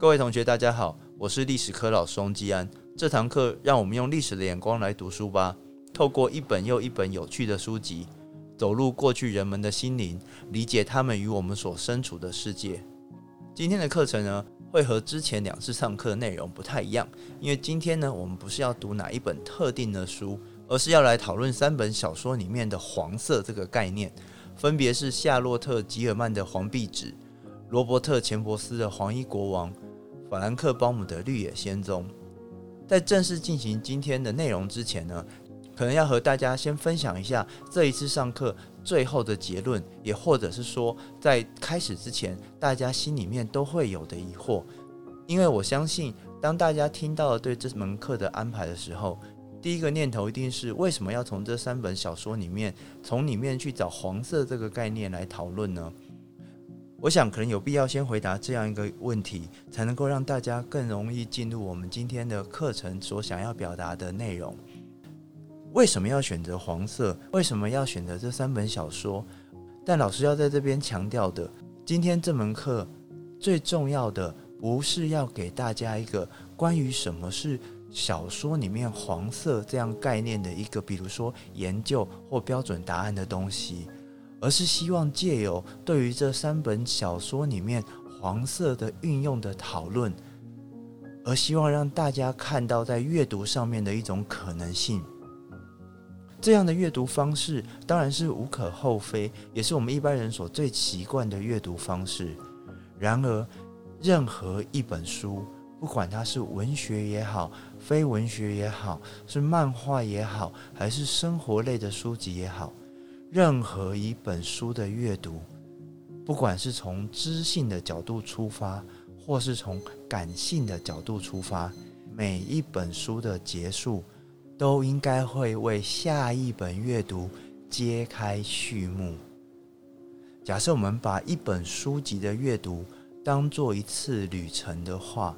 各位同学，大家好，我是历史科老师翁基安。这堂课让我们用历史的眼光来读书吧。透过一本又一本有趣的书籍，走入过去人们的心灵，理解他们与我们所身处的世界。今天的课程呢，会和之前两次上课的内容不太一样，因为今天呢，我们不是要读哪一本特定的书，而是要来讨论三本小说里面的黄色这个概念，分别是夏洛特·吉尔曼的《黄壁纸》，罗伯特·钱伯斯的《黄衣国王》，法兰克·鲍姆的《绿野仙踪》。在正式进行今天的内容之前呢，可能要和大家先分享一下这一次上课最后的结论，也或者是说在开始之前大家心里面都会有的疑惑。因为我相信，当大家听到了对这门课的安排的时候，第一个念头一定是为什么要从这三本小说里面，从里面去找黄色这个概念来讨论呢？我想可能有必要先回答这样一个问题，才能够让大家更容易进入我们今天的课程所想要表达的内容。为什么要选择黄色？为什么要选择这三本小说？但老师要在这边强调的，今天这门课最重要的不是要给大家一个关于什么是小说里面黄色这样概念的一个，比如说研究或标准答案的东西。而是希望借由对于这三本小说里面黄色的运用的讨论，而希望让大家看到在阅读上面的一种可能性。这样的阅读方式当然是无可厚非，也是我们一般人所最习惯的阅读方式。然而，任何一本书，不管它是文学也好，非文学也好，是漫画也好，还是生活类的书籍也好。任何一本书的阅读，不管是从知性的角度出发，或是从感性的角度出发，每一本书的结束，都应该会为下一本阅读揭开序幕。假设我们把一本书籍的阅读当做一次旅程的话，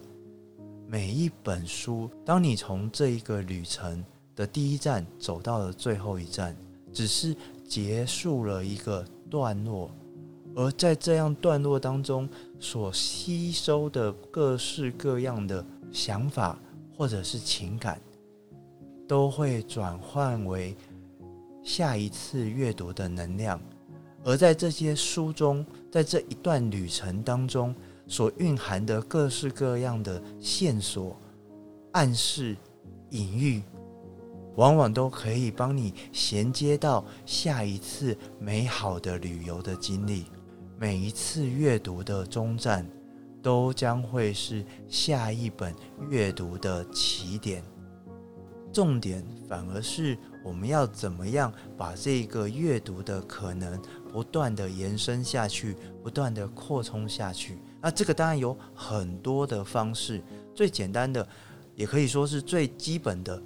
每一本书，当你从这一个旅程的第一站走到了最后一站，只是。结束了一个段落，而在这样段落当中所吸收的各式各样的想法或者是情感，都会转换为下一次阅读的能量。而在这些书中，在这一段旅程当中所蕴含的各式各样的线索、暗示、隐喻。往往都可以帮你衔接到下一次美好的旅游的经历。每一次阅读的终站，都将会是下一本阅读的起点。重点反而是我们要怎么样把这个阅读的可能不断的延伸下去，不断的扩充下去。那这个当然有很多的方式，最简单的，也可以说是最基本的。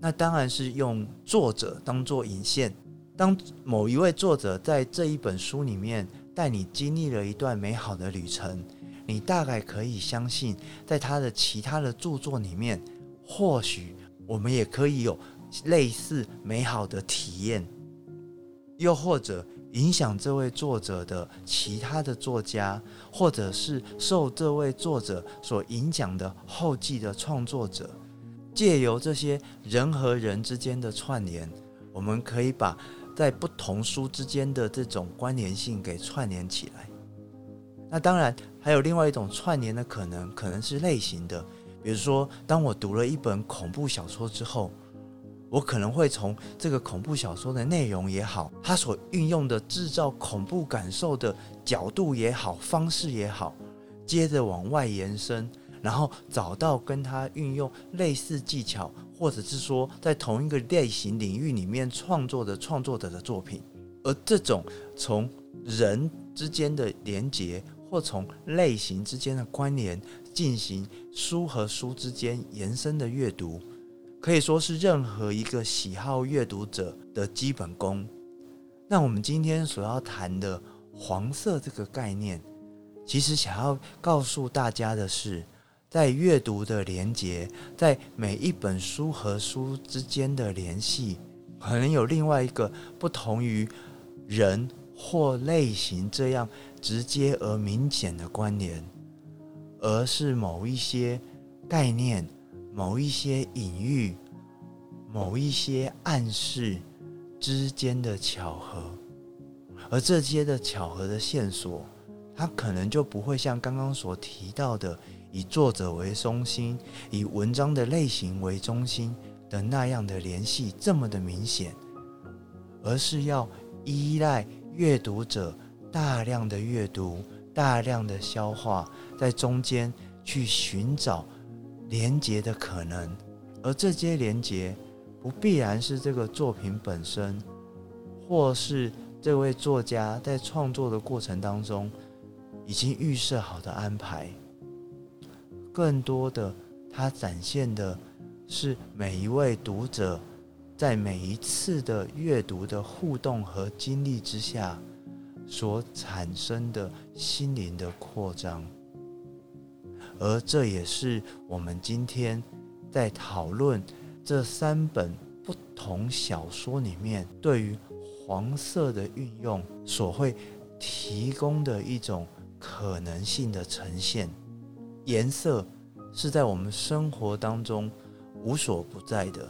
那当然是用作者当做引线。当某一位作者在这一本书里面带你经历了一段美好的旅程，你大概可以相信，在他的其他的著作里面，或许我们也可以有类似美好的体验。又或者影响这位作者的其他的作家，或者是受这位作者所影响的后继的创作者。借由这些人和人之间的串联，我们可以把在不同书之间的这种关联性给串联起来。那当然还有另外一种串联的可能，可能是类型的。比如说，当我读了一本恐怖小说之后，我可能会从这个恐怖小说的内容也好，它所运用的制造恐怖感受的角度也好、方式也好，接着往外延伸。然后找到跟他运用类似技巧，或者是说在同一个类型领域里面创作的创作者的作品，而这种从人之间的连结或从类型之间的关联，进行书和书之间延伸的阅读，可以说是任何一个喜好阅读者的基本功。那我们今天所要谈的黄色这个概念，其实想要告诉大家的是，在阅读的连接，在每一本书和书之间的联系，可能有另外一个不同于人或类型这样直接而明显的关联。而是某一些概念、某一些隐喻、某一些暗示之间的巧合，而这些的巧合的线索，它可能就不会像刚刚所提到的，以作者为中心、以文章的类型为中心的那样的联系这么的明显，而是要依赖阅读者大量的阅读。大量的消化，在中间去寻找连接的可能，而这些连接不必然是这个作品本身，或是这位作家在创作的过程当中已经预设好的安排。更多的，它展现的是每一位读者在每一次的阅读的互动和经历之下。所产生的心灵的扩张，而这也是我们今天在讨论这三本不同小说里面对于黄色的运用所会提供的一种可能性的呈现。颜色是在我们生活当中无所不在的，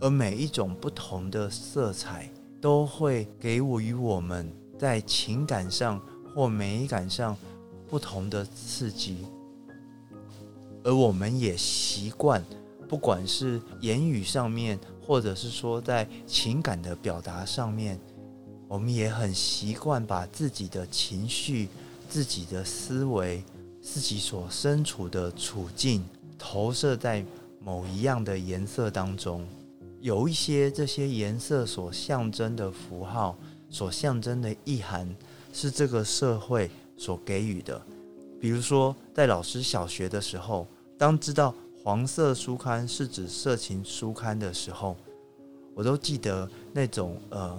而每一种不同的色彩都会给予我们。在情感上或美感上不同的刺激，而我们也习惯，不管是言语上面，或者是说在情感的表达上面，我们也很习惯把自己的情绪、自己的思维、自己所身处的处境投射在某一样的颜色当中，有一些这些颜色所象征的符号。所象征的意涵是这个社会所给予的。比如说，在老师小学的时候，当知道黄色书刊是指色情书刊的时候，我都记得那种呃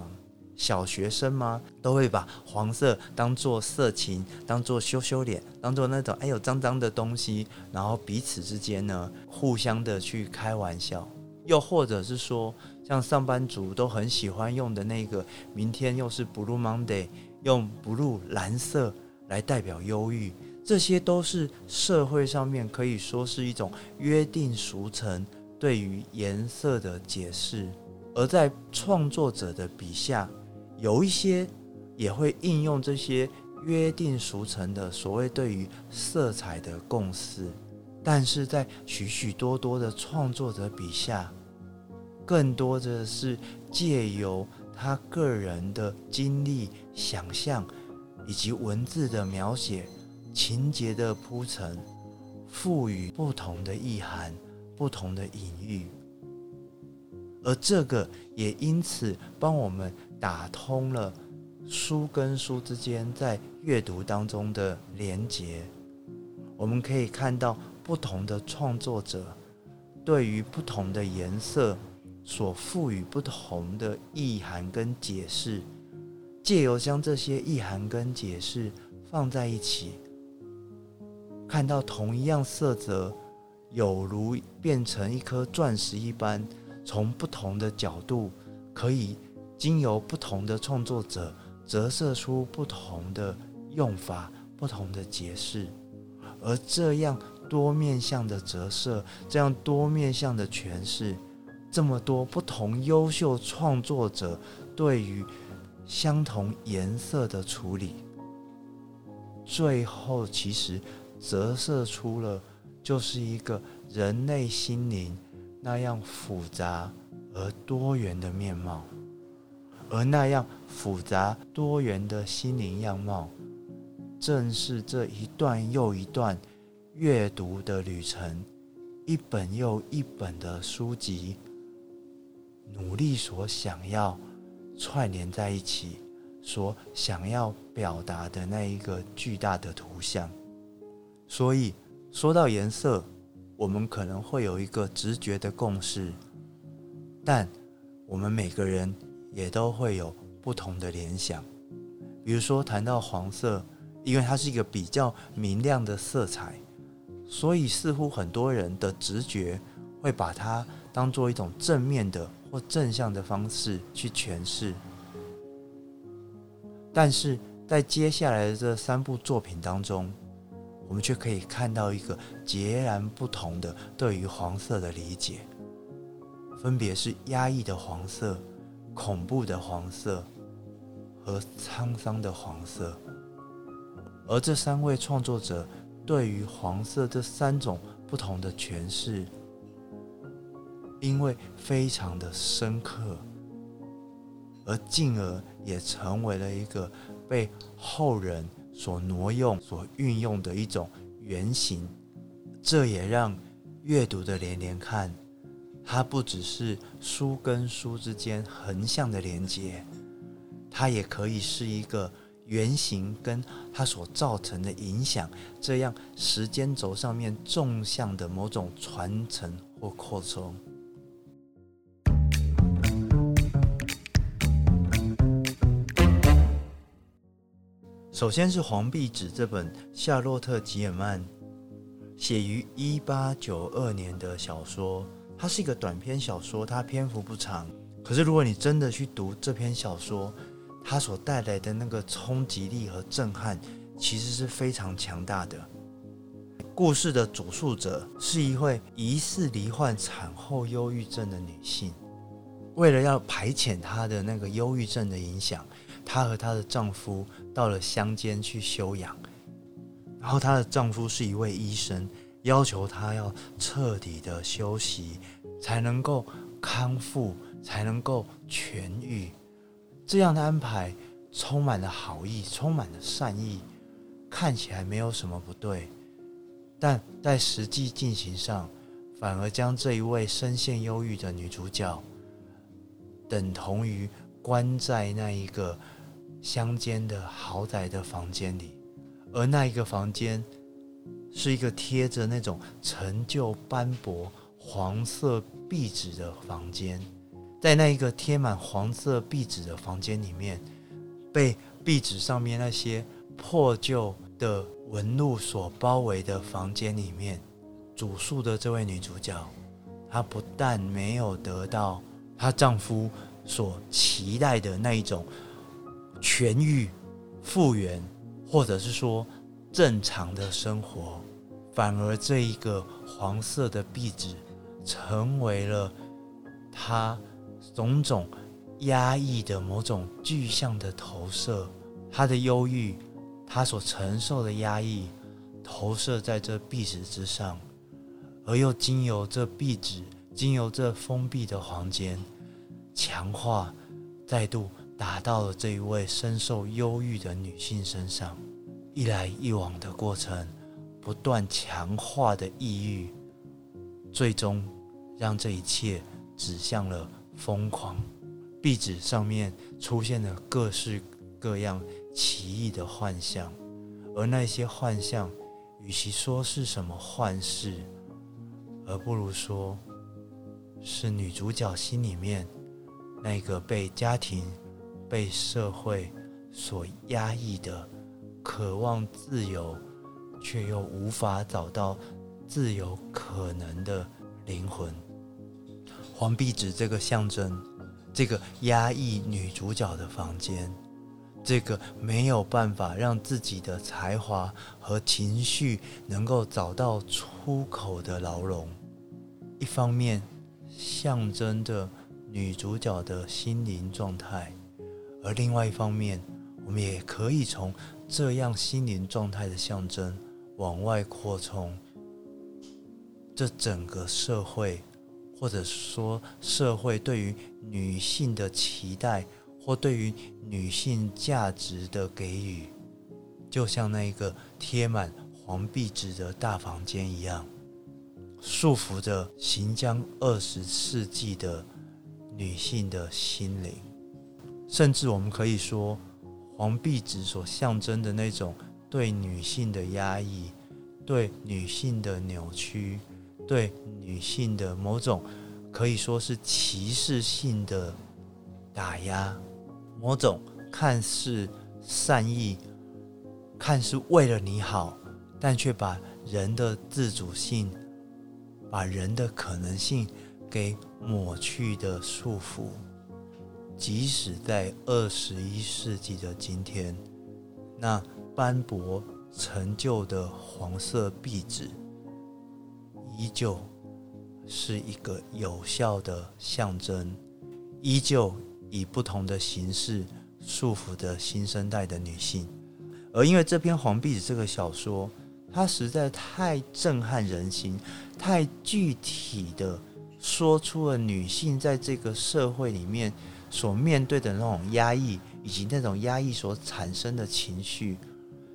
小学生吗？都会把黄色当做色情，当做羞羞脸，当做那种哎呦脏脏的东西，然后彼此之间呢互相的去开玩笑，又或者是说。像上班族都很喜欢用的那个，明天又是 Blue Monday，用 blue 蓝色来代表忧郁，这些都是社会上面可以说是一种约定俗成对于颜色的解释，而在创作者的笔下，有一些也会应用这些约定俗成的所谓对于色彩的共识，但是在许许多多的创作者笔下。更多的是借由他个人的经历、想象以及文字的描写、情节的铺陈，赋予不同的意涵、不同的隐喻，而这个也因此帮我们打通了书跟书之间在阅读当中的连结。我们可以看到不同的创作者对于不同的颜色。所赋予不同的意涵跟解释，借由将这些意涵跟解释放在一起，看到同一样色泽，有如变成一颗钻石一般，从不同的角度，可以经由不同的创作者折射出不同的用法、不同的解释，而这样多面向的折射，这样多面向的诠释。这么多不同优秀创作者对于相同颜色的处理，最后其实折射出了就是一个人类心灵那样复杂而多元的面貌，而那样复杂多元的心灵样貌，正是这一段又一段阅读的旅程，一本又一本的书籍。努力所想要串联在一起，所想要表达的那一个巨大的图像，所以说到颜色，我们可能会有一个直觉的共识，但我们每个人也都会有不同的联想。比如说，谈到黄色，因为它是一个比较明亮的色彩，所以似乎很多人的直觉会把它当做一种正面的或正向的方式去诠释。但是在接下来的这三部作品当中，我们却可以看到一个截然不同的对于黄色的理解，分别是压抑的黄色、恐怖的黄色和沧桑的黄色。而这三位创作者对于黄色这三种不同的诠释，因为非常的深刻，而进而也成为了一个被后人。所挪用、所运用的一种原型，这也让阅读的连连看，它不只是书跟书之间横向的连接，它也可以是一个原型跟它所造成的影响，这样时间轴上面纵向的某种传承或扩充。首先是黄壁纸这本夏洛特·吉尔曼写于一八九二年的小说，它是一个短篇小说，它篇幅不长。可是如果你真的去读这篇小说，它所带来的那个冲击力和震撼，其实是非常强大的。故事的主述者是一位疑似罹患产后忧郁症的女性，为了要排遣她的那个忧郁症的影响。她和她的丈夫到了乡间去休养，然后她的丈夫是一位医生，要求她要彻底的休息，才能够康复，才能够痊愈。这样的安排充满了好意，充满了善意，看起来没有什么不对，但在实际进行上，反而将这一位深陷忧郁的女主角，等同于关在那一个。乡间的豪宅的房间里，而那一个房间是一个贴着那种陈旧斑驳黄色壁纸的房间，在那一个贴满黄色壁纸的房间里面，被壁纸上面那些破旧的纹路所包围的房间里面，主诉的这位女主角，她不但没有得到她丈夫所期待的那一种。痊愈、复原，或者是说正常的生活，反而这一个黄色的壁纸成为了他种种压抑的某种具象的投射。他的忧郁，他所承受的压抑，投射在这壁纸之上，而又经由这壁纸，经由这封闭的房间，强化，再度。打到了这一位深受忧郁的女性身上，一来一往的过程，不断强化的抑郁，最终让这一切指向了疯狂。壁纸上面出现了各式各样奇异的幻象，而那些幻象，与其说是什么幻视，而不如说是女主角心里面那个被家庭。被社会所压抑的、渴望自由却又无法找到自由可能的灵魂，黄壁纸这个象征，这个压抑女主角的房间，这个没有办法让自己的才华和情绪能够找到出口的牢笼，一方面象征着女主角的心灵状态。而另外一方面，我们也可以从这样心灵状态的象征往外扩充，这整个社会，或者说社会对于女性的期待，或对于女性价值的给予，就像那一个贴满黄壁纸的大房间一样，束缚着行将二十世纪的女性的心灵。甚至我们可以说，黄壁纸所象征的那种对女性的压抑，对女性的扭曲，对女性的某种可以说是歧视性的打压，某种看似善意、看似为了你好，但却把人的自主性、把人的可能性给抹去的束缚。即使在二十一世纪的今天，那斑驳陈旧的黄色壁纸，依旧是一个有效的象征，依旧以不同的形式束缚着新生代的女性。而因为这篇《黄壁纸》这个小说，它实在太震撼人心，太具体的说出了女性在这个社会里面。所面对的那种压抑，以及那种压抑所产生的情绪，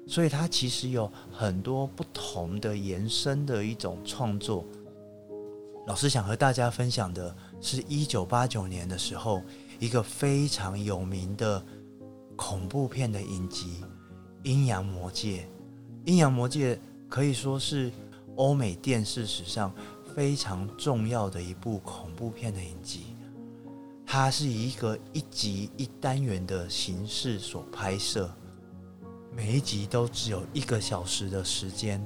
所以它其实有很多不同的延伸的一种创作。老师想和大家分享的是一九八九年的时候，一个非常有名的恐怖片的影集《阴阳魔界》。《阴阳魔界》可以说是欧美电视史上非常重要的一部恐怖片的影集。它是以一个一集一单元的形式所拍摄，每一集都只有一个小时的时间，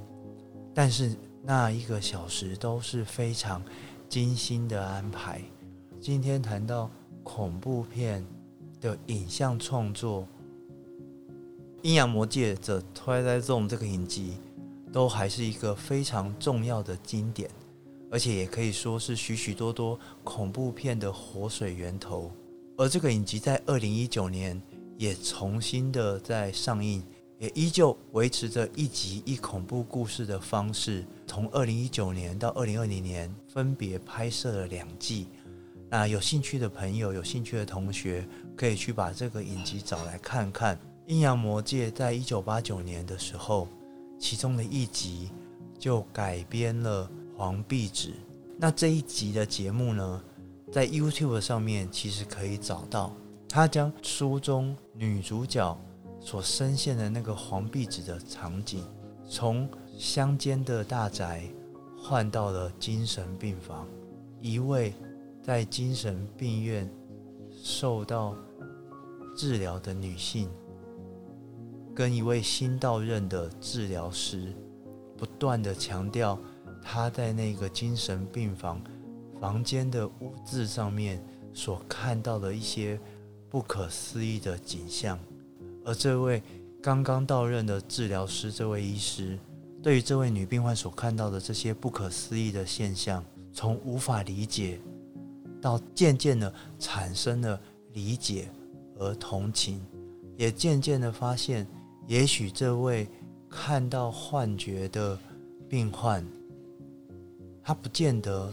但是那一个小时都是非常精心的安排。今天谈到恐怖片的影像创作，《阴阳魔界》的《Twilight Zone》这个影集，都还是一个非常重要的经典。而且也可以说是许许多多恐怖片的活水源头，而这个影集在二零一九年也重新的在上映，也依旧维持着一集一恐怖故事的方式，从二零一九年到二零二零年分别拍摄了两季。那有兴趣的朋友、有兴趣的同学，可以去把这个影集找来看看。《阴阳魔界》在一九八九年的时候，其中的一集就改编了。黄壁纸，那这一集的节目呢，在 YouTube 上面其实可以找到。他将书中女主角所深陷的那个黄壁纸的场景，从乡间的大宅换到了精神病房，一位在精神病院受到治疗的女性，跟一位新到任的治疗师，不断的强调。他在那个精神病房房间的污渍上面所看到的一些不可思议的景象，而这位刚刚到任的治疗师，这位医师，对于这位女病患所看到的这些不可思议的现象，从无法理解到渐渐的产生了理解和同情，也渐渐的发现，也许这位看到幻觉的病患。他不见得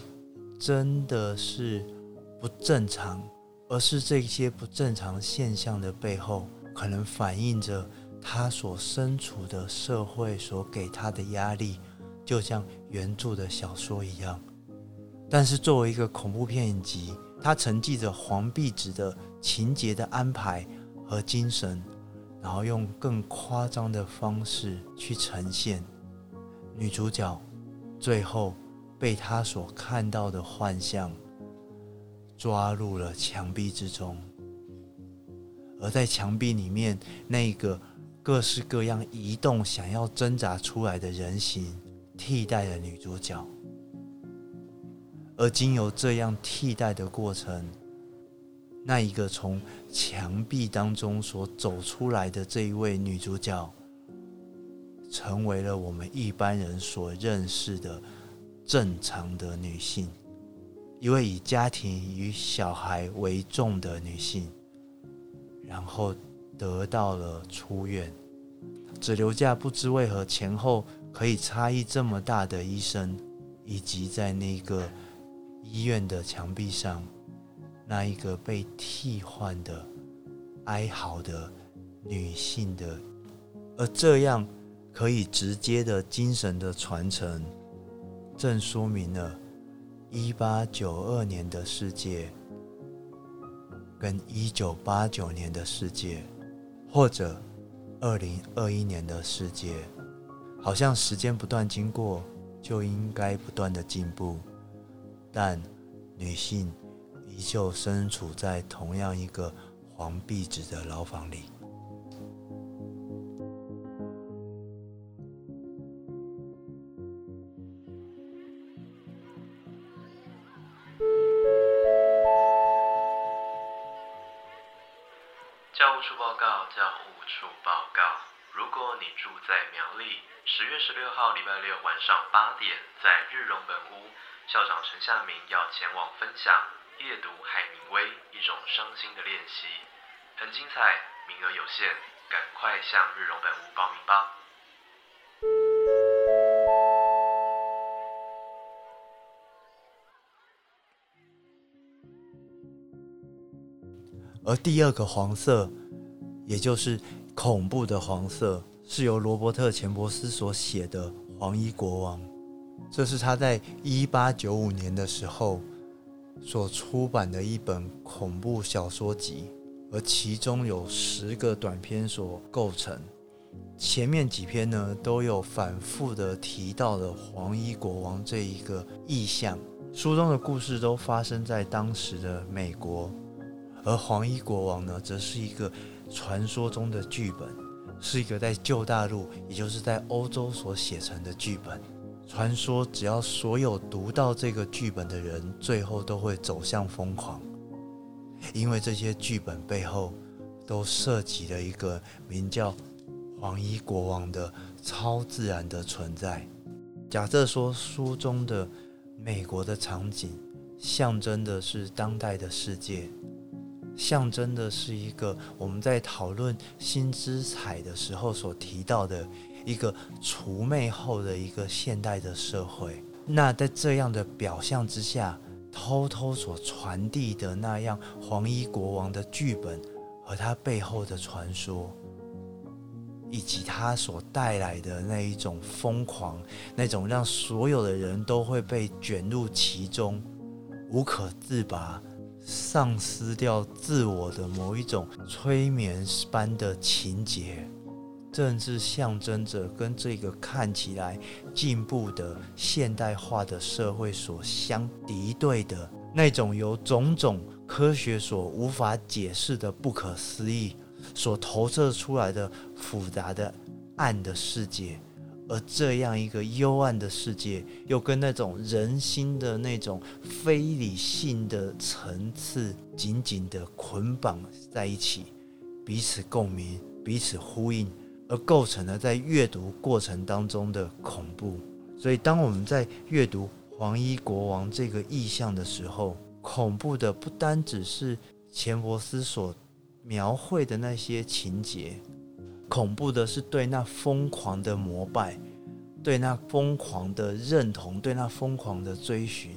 真的是不正常，而是这些不正常现象的背后，可能反映着他所身处的社会所给他的压力，就像原著的小说一样。但是作为一个恐怖片影集，它承继着黄壁纸的情节的安排和精神，然后用更夸张的方式去呈现女主角最后。被他所看到的幻象抓入了墙壁之中，而在墙壁里面那个各式各样移动、想要挣扎出来的人形，替代了女主角。而经由这样替代的过程，那一个从墙壁当中所走出来的这一位女主角，成为了我们一般人所认识的。正常的女性，一位以家庭与小孩为重的女性，然后得到了出院，只留下不知为何前后可以差异这么大的医生，以及在那个医院的墙壁上那一个被替换的哀嚎的女性的，而这样可以直接的精神的传承。正说明了一八九二年的世界跟一九八九年的世界，或者二零二一年的世界，好像时间不断经过，就应该不断的进步，但女性依旧身处在同样一个黄壁纸的牢房里。点，在日荣本屋，校长陈夏明要前往分享夜读海明威一种伤心的练习，很精彩，名额有限，赶快向日荣本屋报名吧。而第二个黄色，也就是恐怖的黄色，是由罗伯特·钱伯斯所写的《黄衣国王》，这是他在一八九五年的时候所出版的一本恐怖小说集，而其中有十个短篇所构成。前面几篇呢，都有反复的提到了黄衣国王这一个意象。书中的故事都发生在当时的美国。而黄衣国王呢，则是一个传说中的剧本，是一个在旧大陆，也就是在欧洲所写成的剧本。传说只要所有读到这个剧本的人，最后都会走向疯狂，因为这些剧本背后都涉及了一个名叫黄衣国王的超自然的存在。假设说书中的美国的场景，象征的是当代的世界。象征的是一个我们在讨论新之彩的时候所提到的一个除魅后的一个现代的社会。那在这样的表象之下，偷偷所传递的那样黄衣国王的剧本和他背后的传说，以及他所带来的那一种疯狂，那种让所有的人都会被卷入其中，无可自拔。丧失掉自我的某一种催眠般的情节，甚至象征着跟这个看起来进步的现代化的社会所相敌对的那种由种种科学所无法解释的不可思议所投射出来的复杂的暗的世界。而这样一个幽暗的世界，又跟那种人心的那种非理性的层次紧紧的捆绑在一起，彼此共鸣，彼此呼应，而构成了在阅读过程当中的恐怖。所以，当我们在阅读黄衣国王这个意象的时候，恐怖的不单只是钱伯斯所描绘的那些情节。恐怖的是对那疯狂的膜拜，对那疯狂的认同，对那疯狂的追寻，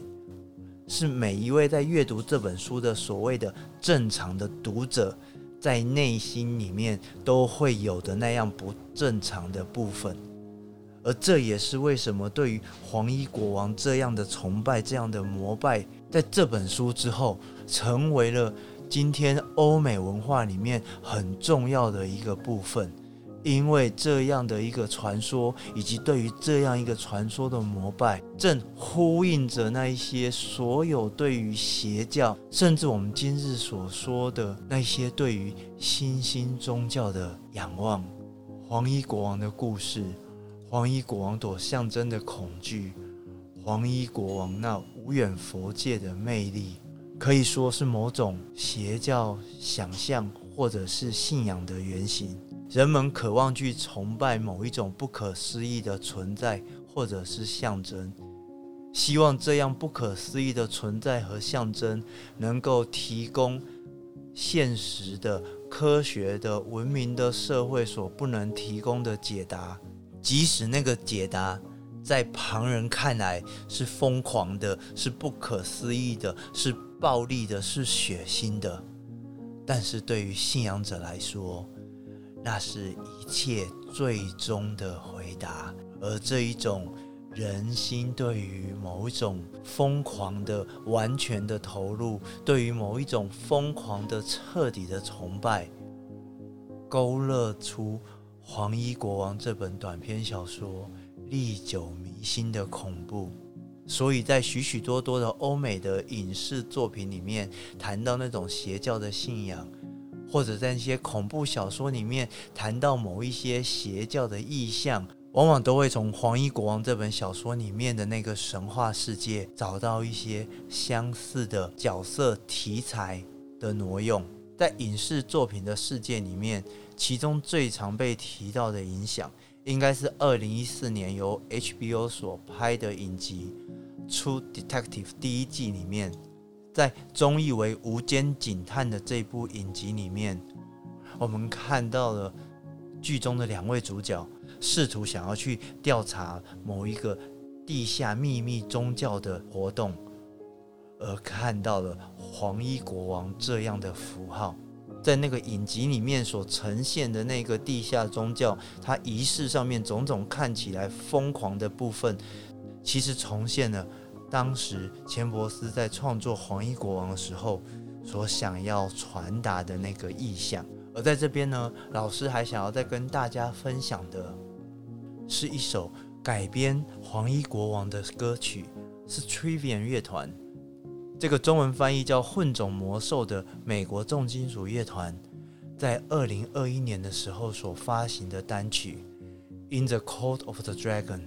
是每一位在阅读这本书的所谓的正常的读者，在内心里面都会有的那样不正常的部分。而这也是为什么对于黄衣国王这样的崇拜、这样的膜拜，在这本书之后，成为了今天欧美文化里面很重要的一个部分。因为这样的一个传说，以及对于这样一个传说的膜拜，正呼应着那一些所有对于邪教，甚至我们今日所说的那些对于新兴宗教的仰望。黄衣国王的故事，黄衣国王所象征的恐惧，黄衣国王那无远佛界的魅力，可以说是某种邪教想象或者是信仰的原型。人们渴望去崇拜某一种不可思议的存在，或者是象征，希望这样不可思议的存在和象征能够提供现实的、科学的、文明的社会所不能提供的解答，即使那个解答在旁人看来是疯狂的、是不可思议的、是暴力的、是血腥的，但是对于信仰者来说，那是一切最终的回答，而这一种人心对于某一种疯狂的完全的投入，对于某一种疯狂的彻底的崇拜，勾勒出黄衣国王》这本短篇小说历久弥新的恐怖。所以在许许多多的欧美的影视作品里面，谈到那种邪教的信仰，或者在一些恐怖小说里面谈到某一些邪教的意象，往往都会从《黄衣国王》这本小说里面的那个神话世界找到一些相似的角色题材的挪用。在影视作品的世界里面，其中最常被提到的影响，应该是二零一四年由 HBO 所拍的影集。《True Detective》第一季里面，在中译为《无间警探》的这部影集里面，我们看到了剧中的两位主角试图想要去调查某一个地下秘密宗教的活动，而看到了黄衣国王这样的符号，在那个影集里面所呈现的那个地下宗教，它仪式上面种种看起来疯狂的部分，其实重现了。当时钱伯斯在创作《黄衣国王》的时候，所想要传达的那个意象。而在这边呢，老师还想要再跟大家分享的，是一首改编《黄衣国王》的歌曲，是 Trivium 乐团，这个中文翻译叫混种魔兽的美国重金属乐团，在二零二一年的时候所发行的单曲《In the Court of the Dragon》。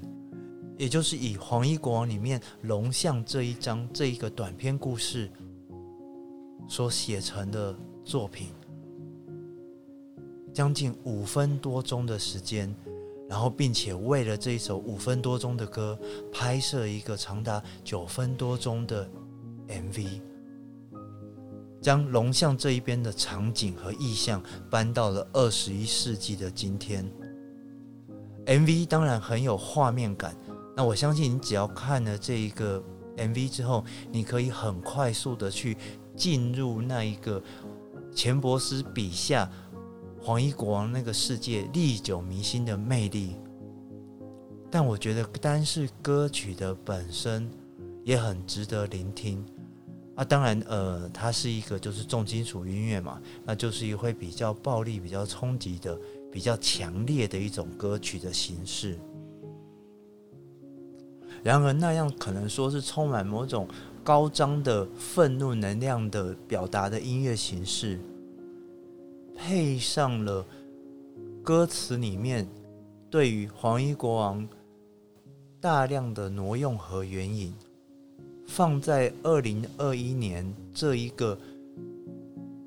也就是以《黄衣国王》里面龙象这一章这一个短篇故事所写成的作品，将近五分多钟的时间，然后并且为了这一首五分多钟的歌，拍摄一个长达九分多钟的 MV，将龙象这一边的场景和意象搬到了二十一世纪的今天。MV 当然很有画面感。那我相信，你只要看了这一个 MV 之后，你可以很快速的去进入那一个钱伯斯笔下黄衣国王那个世界历久弥新的魅力。但我觉得，单是歌曲的本身也很值得聆听啊。当然，呃，它是一个就是重金属音乐嘛，那就是一会比较暴力、比较冲击的、比较强烈的一种歌曲的形式。然而，那样可能说是充满某种高涨的愤怒能量的表达的音乐形式，配上了歌词里面对于黄衣国王大量的挪用和援引，放在二零二一年这一个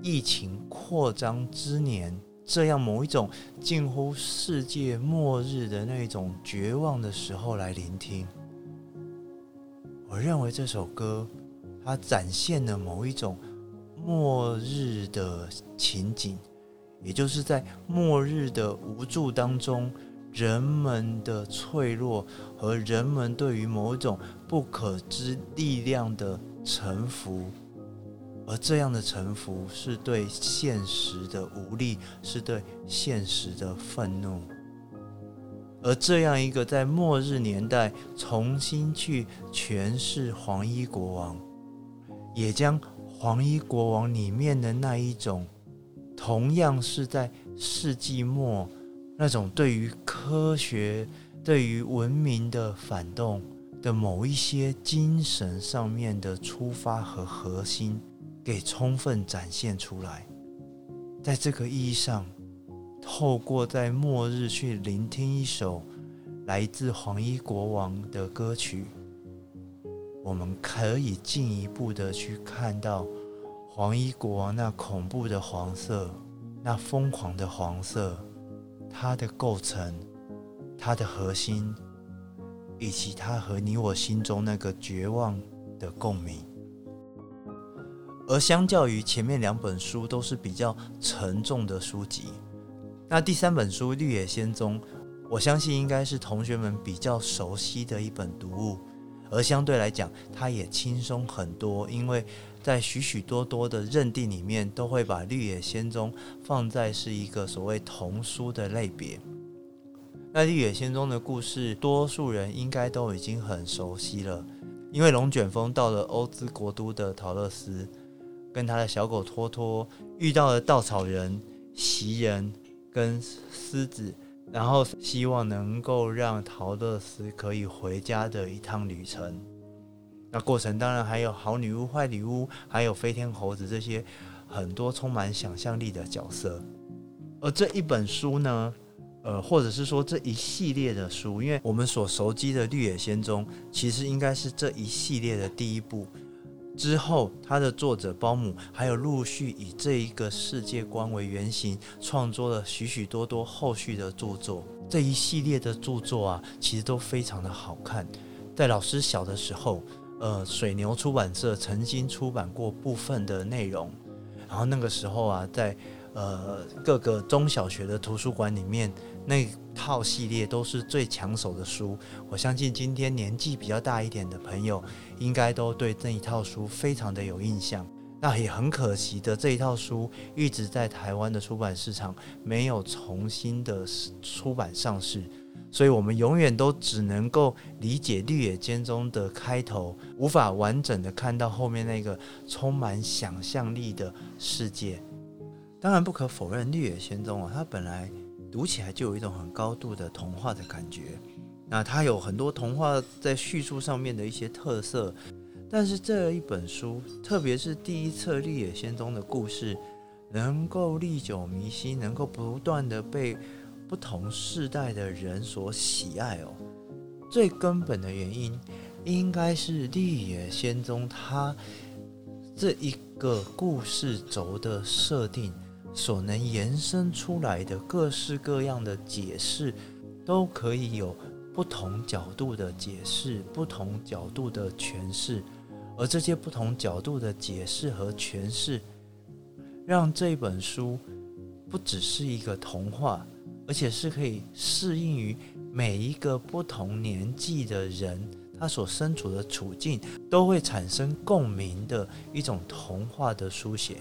疫情扩张之年，这样某一种近乎世界末日的那种绝望的时候来聆听。我认为这首歌，它展现了某一种末日的情景，也就是在末日的无助当中，人们的脆弱和人们对于某一种不可知力量的臣服，而这样的臣服是对现实的无力，是对现实的愤怒。而这样一个在末日年代重新去诠释黄衣国王，也将黄衣国王里面的那一种，同样是在世纪末那种对于科学、对于文明的反动的某一些精神上面的出发和核心，给充分展现出来。在这个意义上。透过在末日去聆听一首来自黄衣国王的歌曲，我们可以进一步的去看到黄衣国王那恐怖的黄色、那疯狂的黄色，它的构成、它的核心，以及它和你我心中那个绝望的共鸣。而相较于前面两本书，都是比较沉重的书籍。那第三本书《绿野仙踪》，我相信应该是同学们比较熟悉的一本读物，而相对来讲，它也轻松很多，因为在许许多多的认定里面，都会把《绿野仙踪》放在是一个所谓童书的类别。那《绿野仙踪》的故事，多数人应该都已经很熟悉了，因为龙卷风到了欧兹国都的陶乐斯，跟他的小狗托托遇到了稻草人、袭人。跟狮子然后希望能够让陶乐斯可以回家的一趟旅程。那过程当然还有好女巫、坏女巫，还有飞天猴子这些很多充满想象力的角色。而这一本书呢，呃，或者是说这一系列的书，因为我们所熟知的《绿野仙踪》，其实应该是这一系列的第一部。之后，它的作者包姆还有陆续以这一个世界观为原型，创作了许许多多后续的著作。这一系列的著作啊，其实都非常的好看。在老师小的时候，呃，水牛出版社曾经出版过部分的内容，然后那个时候啊，在呃各个中小学的图书馆里面。那套系列都是最抢手的书，我相信今天年纪比较大一点的朋友，应该都对这一套书非常的有印象。那也很可惜的，这一套书一直在台湾的出版市场没有重新的出版上市，所以我们永远都只能够理解《绿野仙踪》的开头，无法完整的看到后面那个充满想象力的世界。当然，不可否认，《绿野仙踪》啊，它本来。读起来就有一种很高度的童话的感觉，那它有很多童话在叙述上面的一些特色，但是这一本书，特别是第一册《绿野仙踪》的故事，能够历久弥新，能够不断的被不同世代的人所喜爱哦。最根本的原因，应该是《绿野仙踪》它这一个故事轴的设定。所能延伸出来的各式各样的解释，都可以有不同角度的解释，不同角度的诠释。而这些不同角度的解释和诠释，让这本书不只是一个童话，而且是可以适应于每一个不同年纪的人，他所身处的处境都会产生共鸣的一种童话的书写。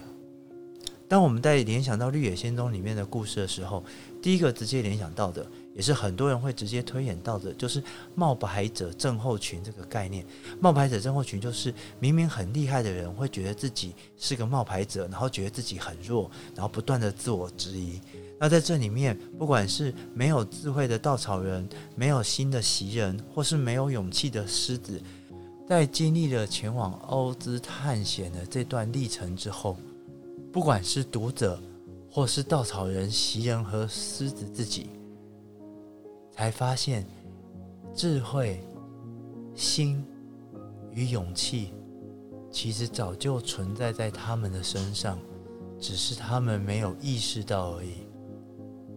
当我们在联想到《绿野仙踪》里面的故事的时候，第一个直接联想到的，也是很多人会直接推演到的，就是冒牌者症候群这个概念。冒牌者症候群就是明明很厉害的人，会觉得自己是个冒牌者，然后觉得自己很弱，然后不断的自我质疑。那在这里面，不管是没有智慧的稻草人，没有心的袭人，或是没有勇气的狮子，在经历了前往欧兹探险的这段历程之后。不管是读者，或是稻草人、袭人和狮子自己，才发现智慧、心与勇气，其实早就存在在他们的身上，只是他们没有意识到而已。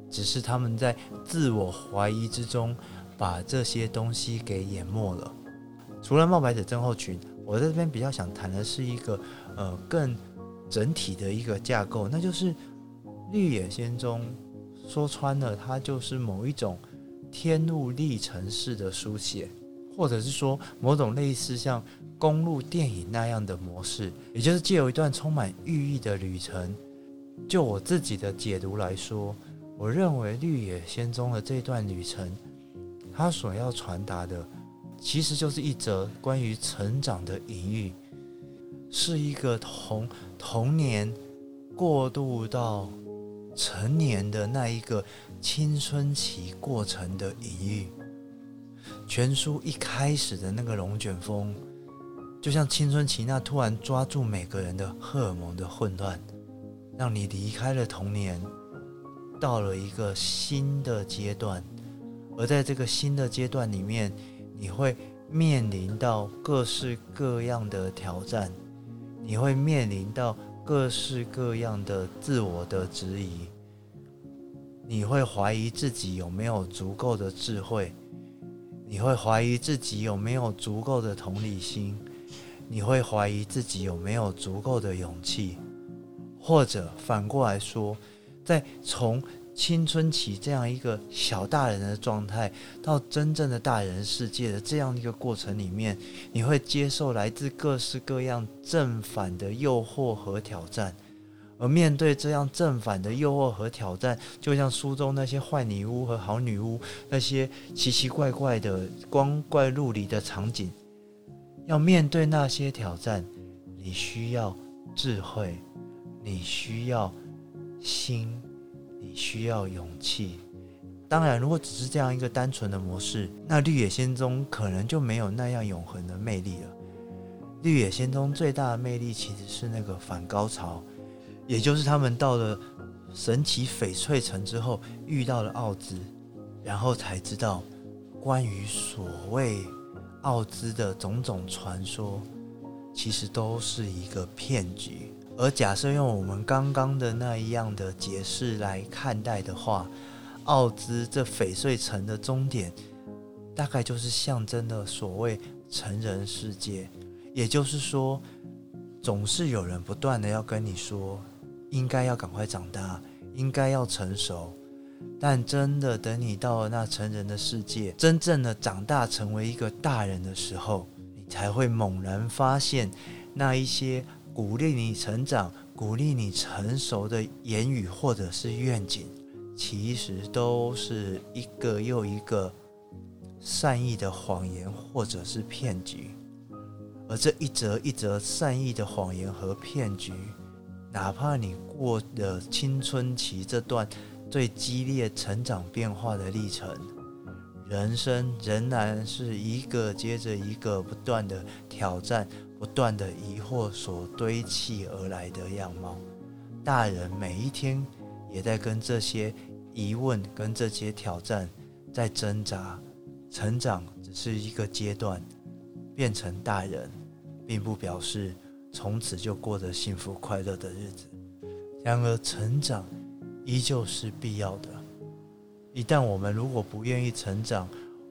只是他们在自我怀疑之中，把这些东西给淹没了。除了冒牌者症候群，我在这边比较想谈的是一个呃更。整体的一个架构，那就是《绿野仙踪》。说穿了，它就是某一种天路历程式的书写，或者是说某种类似像公路电影那样的模式，也就是借由一段充满寓意的旅程。就我自己的解读来说，我认为《绿野仙踪》的这段旅程，它所要传达的，其实就是一则关于成长的隐喻。是一个童童年过渡到成年的那一个青春期过程的隐喻。全书一开始的那个龙卷风，就像青春期那突然抓住每个人的荷尔蒙的混乱，让你离开了童年，到了一个新的阶段。而在这个新的阶段里面，你会面临到各式各样的挑战。你会面临到各式各样的自我的质疑，你会怀疑自己有没有足够的智慧，你会怀疑自己有没有足够的同理心，你会怀疑自己有没有足够的勇气，或者反过来说，在从。青春期这样一个小大人的状态，到真正的大人世界的这样一个过程里面，你会接受来自各式各样正反的诱惑和挑战，而面对这样正反的诱惑和挑战，就像书中那些坏女巫和好女巫那些奇奇怪怪的光怪陆离的场景，要面对那些挑战，你需要智慧，你需要心。需要勇气，当然，如果只是这样一个单纯的模式，那《绿野仙踪》可能就没有那样永恒的魅力了。《绿野仙踪》最大的魅力其实是那个反高潮，也就是他们到了神奇翡翠城之后遇到了奥兹，然后才知道关于所谓奥兹的种种传说，其实都是一个骗局。而假设用我们刚刚的那一样的解释来看待的话，奥兹这翡翠城的终点，大概就是象征的所谓成人世界。也就是说，总是有人不断的要跟你说，应该要赶快长大，应该要成熟。但真的等你到了那成人的世界，真正的长大成为一个大人的时候，你才会猛然发现那一些。鼓励你成长、鼓励你成熟的言语或者是愿景，其实都是一个又一个善意的谎言或者是骗局。而这一则一则善意的谎言和骗局，哪怕你过了青春期这段最激烈成长变化的历程，人生仍然是一个接着一个不断的挑战。不断的疑惑所堆砌而来的样貌，大人每一天也在跟这些疑问、跟这些挑战在挣扎。成长只是一个阶段，变成大人，并不表示从此就过着幸福快乐的日子。然而，成长依旧是必要的。一旦我们如果不愿意成长，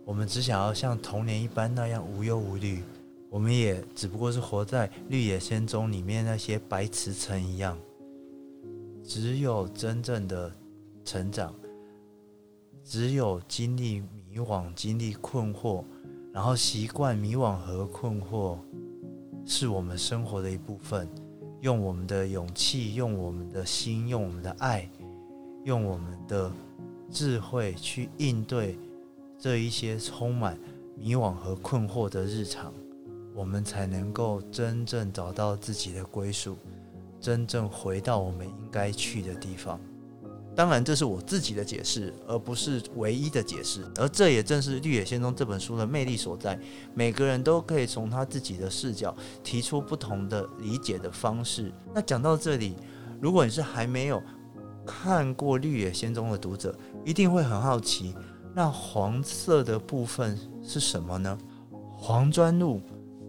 我们只想要像童年一般那样无忧无虑。我们也只不过是活在《绿野仙踪》里面那些白瓷城一样，只有真正的成长，只有经历迷惘、经历困惑，然后习惯迷惘和困惑，是我们生活的一部分。用我们的勇气，用我们的心，用我们的爱，用我们的智慧去应对这一些充满迷惘和困惑的日常。我们才能够真正找到自己的归属，真正回到我们应该去的地方。当然，这是我自己的解释，而不是唯一的解释。而这也正是《绿野仙踪》这本书的魅力所在。每个人都可以从他自己的视角提出不同的理解的方式。那讲到这里，如果你是还没有看过《绿野仙踪》的读者，一定会很好奇：那黄色的部分是什么呢？黄砖路。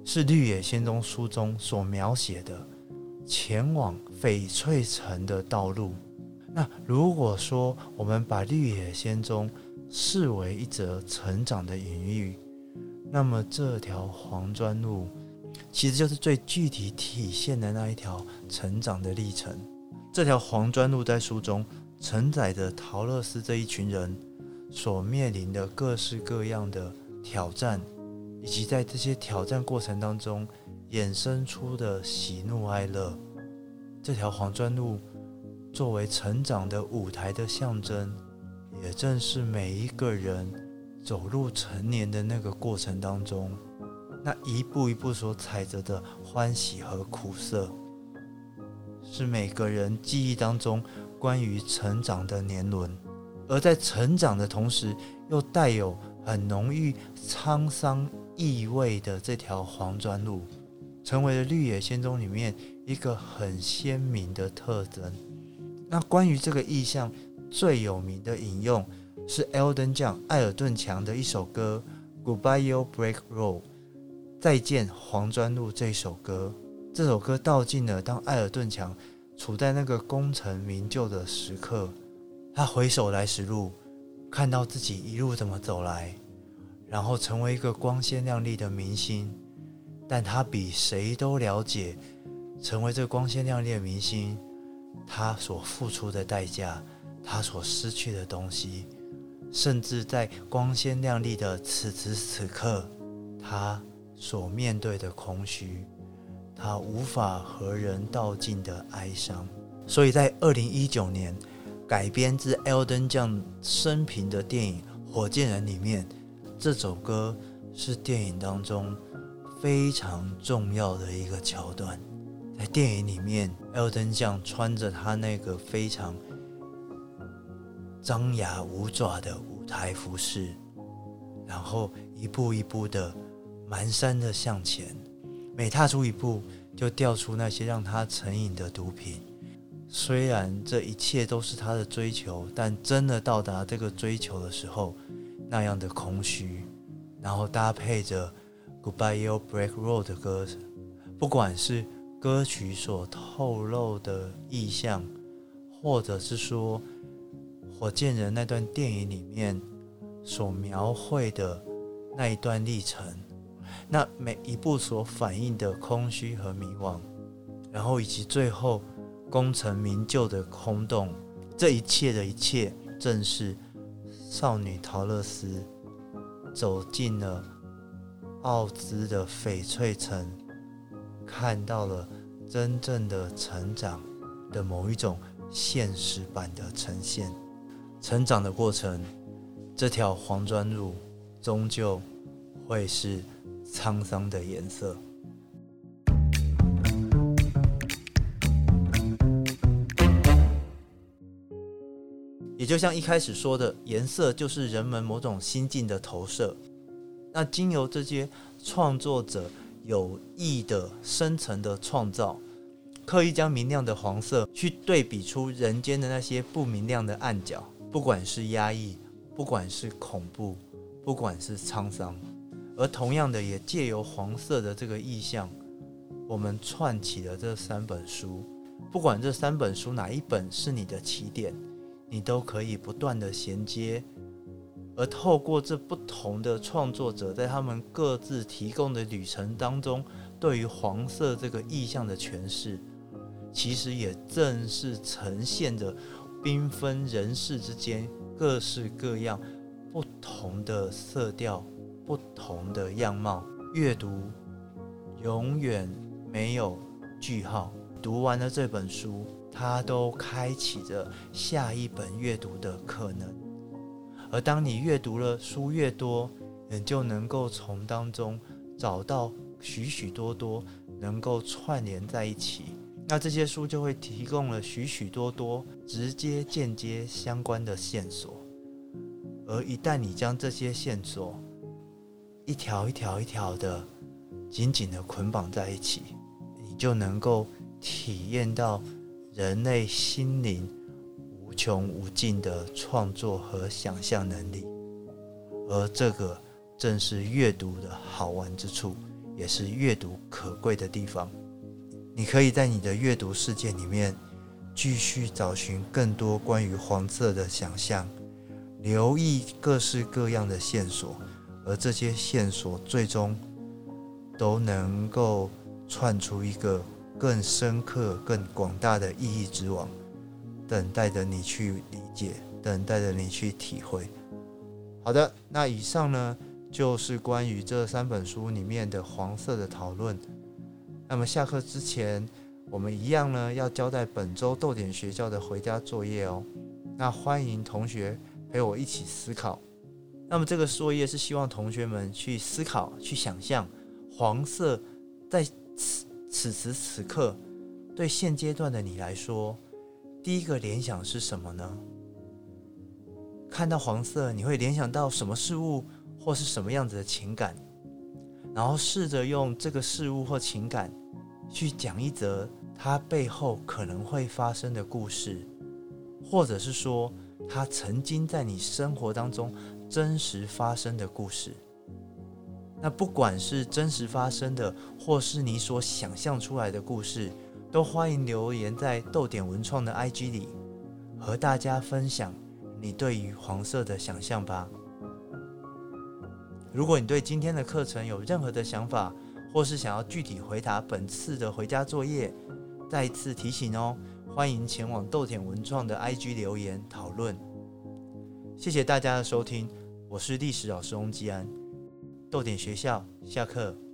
是《绿野仙踪》书中所描写的前往翡翠城的道路。那如果说我们把《绿野仙踪》视为一则成长的隐喻，那么这条黄砖路其实就是最具体体现的那一条成长的历程。这条黄砖路在书中承载着陶乐斯这一群人所面临的各式各样的挑战。以及在这些挑战过程当中衍生出的喜怒哀乐，这条黄砖路作为成长的舞台的象征，也正是每一个人走入成年的那个过程当中，那一步一步所踩着的欢喜和苦涩，是每个人记忆当中关于成长的年轮，而在成长的同时，又带有很浓郁沧桑。意味的这条黄砖路，成为了《绿野仙踪》里面一个很鲜明的特征。那关于这个意象最有名的引用是 Elden 将艾尔顿强的一首歌《，goodbye you Brick Road》，再见黄砖路这首歌。这首歌道尽了当艾尔顿强处在那个功成名就的时刻，他回首来时路，看到自己一路怎么走来。然后成为一个光鲜亮丽的明星，但他比谁都了解，成为这光鲜亮丽的明星，他所付出的代价，他所失去的东西，甚至在光鲜亮丽的此时此刻，他所面对的空虚，他无法和人道尽的哀伤。所以在二零一九年改编自 Elden 将生平的电影《火箭人》里面。这首歌是电影当中非常重要的一个桥段，在电影里面，艾登将穿着他那个非常张牙舞爪的舞台服饰，然后一步一步的蹒跚的向前，每踏出一步就掉出那些让他成瘾的毒品。虽然这一切都是他的追求，但真的到达这个追求的时候，那样的空虚，然后搭配着《Goodbye Your Black Road》的歌，不管是歌曲所透露的意象，或者是说火箭人那段电影里面所描绘的那一段历程，那每一步所反映的空虚和迷惘，然后以及最后。功成名就的空洞，这一切的一切，正是少女陶乐斯走进了奥兹的翡翠城，看到了真正的成长的某一种现实版的呈现。成长的过程，这条黄砖路终究会是沧桑的颜色。就像一开始说的，颜色就是人们某种心境的投射。那经由这些创作者有意的、深层的创造，刻意将明亮的黄色去对比出人间的那些不明亮的暗角，不管是压抑，不管是恐怖，不管是沧桑。而同样的，也借由黄色的这个意象，我们串起了这三本书。不管这三本书哪一本是你的起点。你都可以不断的衔接，而透过这不同的创作者在他们各自提供的旅程当中，对于黄色这个意象的诠释，其实也正是呈现着缤纷人世之间各式各样不同的色调、不同的样貌。阅读永远没有句号，读完了这本书。它都开启着下一本阅读的可能，而当你阅读了书越多，你就能够从当中找到许许多多能够串联在一起。那这些书就会提供了许许多多直接、间接相关的线索，而一旦你将这些线索一条一条、一条的紧紧的捆绑在一起，你就能够体验到。人类心灵无穷无尽的创作和想象能力，而这个正是阅读的好玩之处，也是阅读可贵的地方。你可以在你的阅读世界里面继续找寻更多关于黄色的想象，留意各式各样的线索，而这些线索最终都能够串出一个。更深刻、更广大的意义之网，等待着你去理解，等待着你去体会。好的，那以上呢就是关于这三本书里面的黄色的讨论。那么下课之前，我们一样呢要交代本周豆点学校的回家作业哦。那欢迎同学陪我一起思考。那么这个作业是希望同学们去思考、去想象黄色在此。时此刻，对现阶段的你来说，第一个联想是什么呢？看到黄色，你会联想到什么事物或是什么样子的情感？然后试着用这个事物或情感去讲一则它背后可能会发生的故事，或者是说它曾经在你生活当中真实发生的故事。那不管是真实发生的，或是你所想象出来的故事，都欢迎留言在豆点文创的 IG 里，和大家分享你对于黄色的想象吧。如果你对今天的课程有任何的想法，或是想要具体回答本次的回家作业，再次提醒哦，欢迎前往豆点文创的 IG 留言讨论。谢谢大家的收听，我是历史老师翁基安。逗点学校下课。